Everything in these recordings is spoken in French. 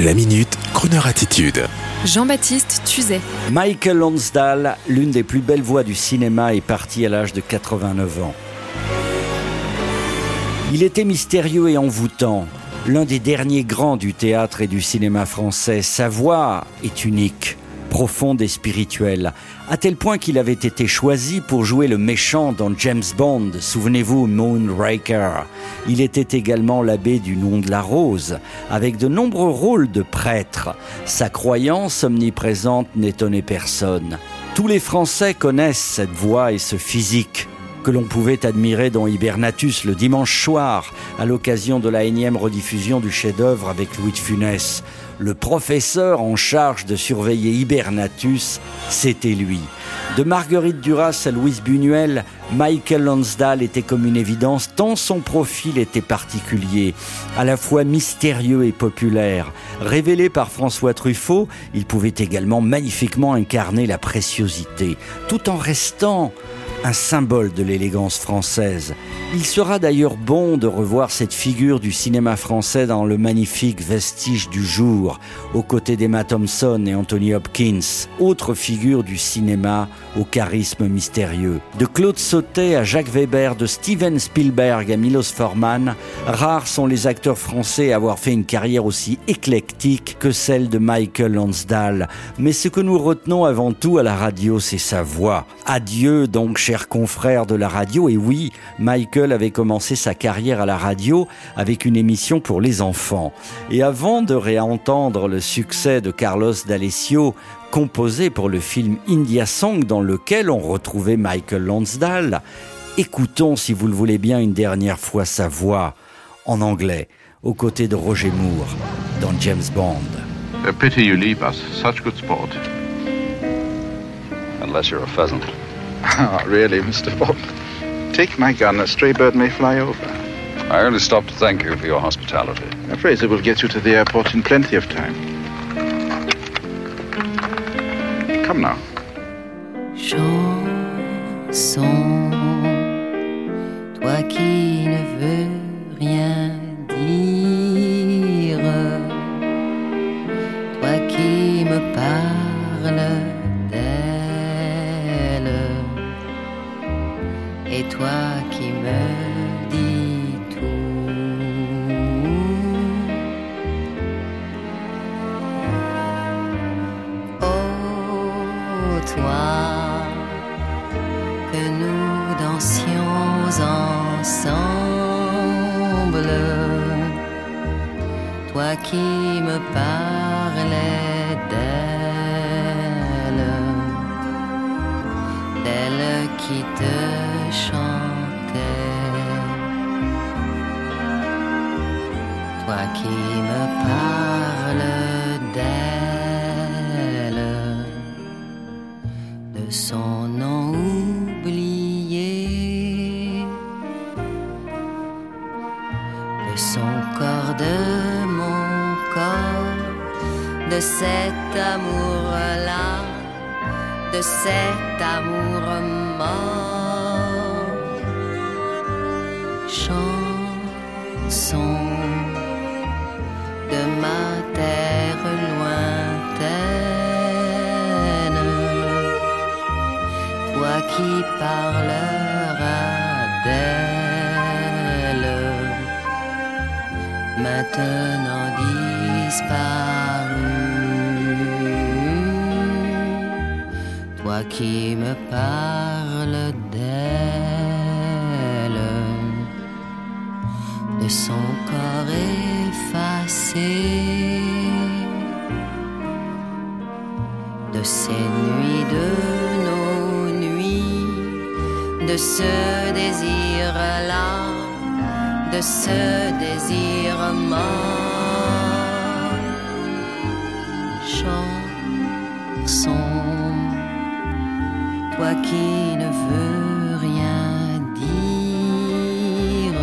La minute, Kroneur attitude. Jean-Baptiste Tuzet. Michael Lonsdale, l'une des plus belles voix du cinéma, est parti à l'âge de 89 ans. Il était mystérieux et envoûtant, l'un des derniers grands du théâtre et du cinéma français. Sa voix est unique profonde et spirituelle, à tel point qu'il avait été choisi pour jouer le méchant dans James Bond, souvenez-vous, Moonraker. Il était également l'abbé du nom de la rose, avec de nombreux rôles de prêtre. Sa croyance omniprésente n'étonnait personne. Tous les Français connaissent cette voix et ce physique que l'on pouvait admirer dans Hibernatus le dimanche soir, à l'occasion de la énième rediffusion du chef-d'œuvre avec Louis de Funès. Le professeur en charge de surveiller Hibernatus, c'était lui. De Marguerite Duras à Louise Buñuel, Michael Lonsdale était comme une évidence tant son profil était particulier, à la fois mystérieux et populaire. Révélé par François Truffaut, il pouvait également magnifiquement incarner la préciosité, tout en restant un symbole de l'élégance française. Il sera d'ailleurs bon de revoir cette figure du cinéma français dans le magnifique Vestige du jour, aux côtés d'Emma Thompson et Anthony Hopkins, autre figure du cinéma au charisme mystérieux. De Claude Sautet à Jacques Weber, de Steven Spielberg à Milos Forman, rares sont les acteurs français à avoir fait une carrière aussi éclectique que celle de Michael Lonsdale. Mais ce que nous retenons avant tout à la radio, c'est sa voix. Adieu donc chers confrères de la radio. Et oui, Michael avait commencé sa carrière à la radio avec une émission pour les enfants. Et avant de réentendre le succès de Carlos D'Alessio, composé pour le film India Song dans lequel on retrouvait Michael Lonsdale, écoutons, si vous le voulez bien, une dernière fois sa voix en anglais, aux côtés de Roger Moore dans James Bond. Ah, really, Mr. Bond? Take my gun, a stray bird may fly over. I only stopped to thank you for your hospitality. A phrase that will get you to the airport in plenty of time. Come now. Chanson, ensemble, toi qui me parlais d'elle, d'elle qui te chantais. Toi qui me parles son corps, de mon corps, de cet amour-là, de cet amour mort. Chanson de ma terre lointaine, toi qui parleras d'elle, maintenant disparue, toi qui me parles d'elle. son corps effacé, de ces nuits, de nos nuits, de ce désir-là, de ce désir mort. Chanson, toi qui ne veux rien d'elle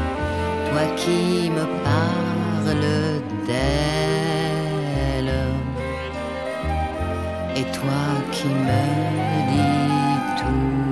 et toi qui me dis tout et toi qui me dis tout